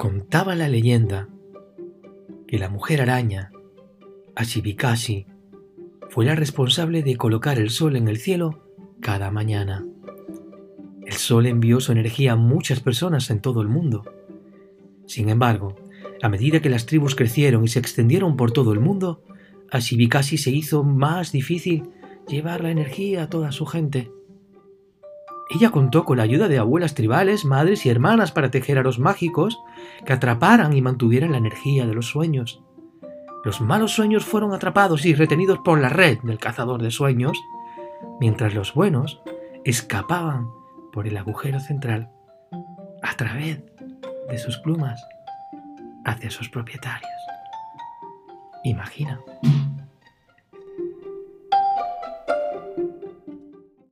Contaba la leyenda que la mujer araña, Ashibikashi, fue la responsable de colocar el sol en el cielo cada mañana. El sol envió su energía a muchas personas en todo el mundo. Sin embargo, a medida que las tribus crecieron y se extendieron por todo el mundo, a se hizo más difícil llevar la energía a toda su gente. Ella contó con la ayuda de abuelas tribales, madres y hermanas para tejer aros mágicos que atraparan y mantuvieran la energía de los sueños. Los malos sueños fueron atrapados y retenidos por la red del cazador de sueños, mientras los buenos escapaban por el agujero central a través de sus plumas hacia sus propietarios. Imagina.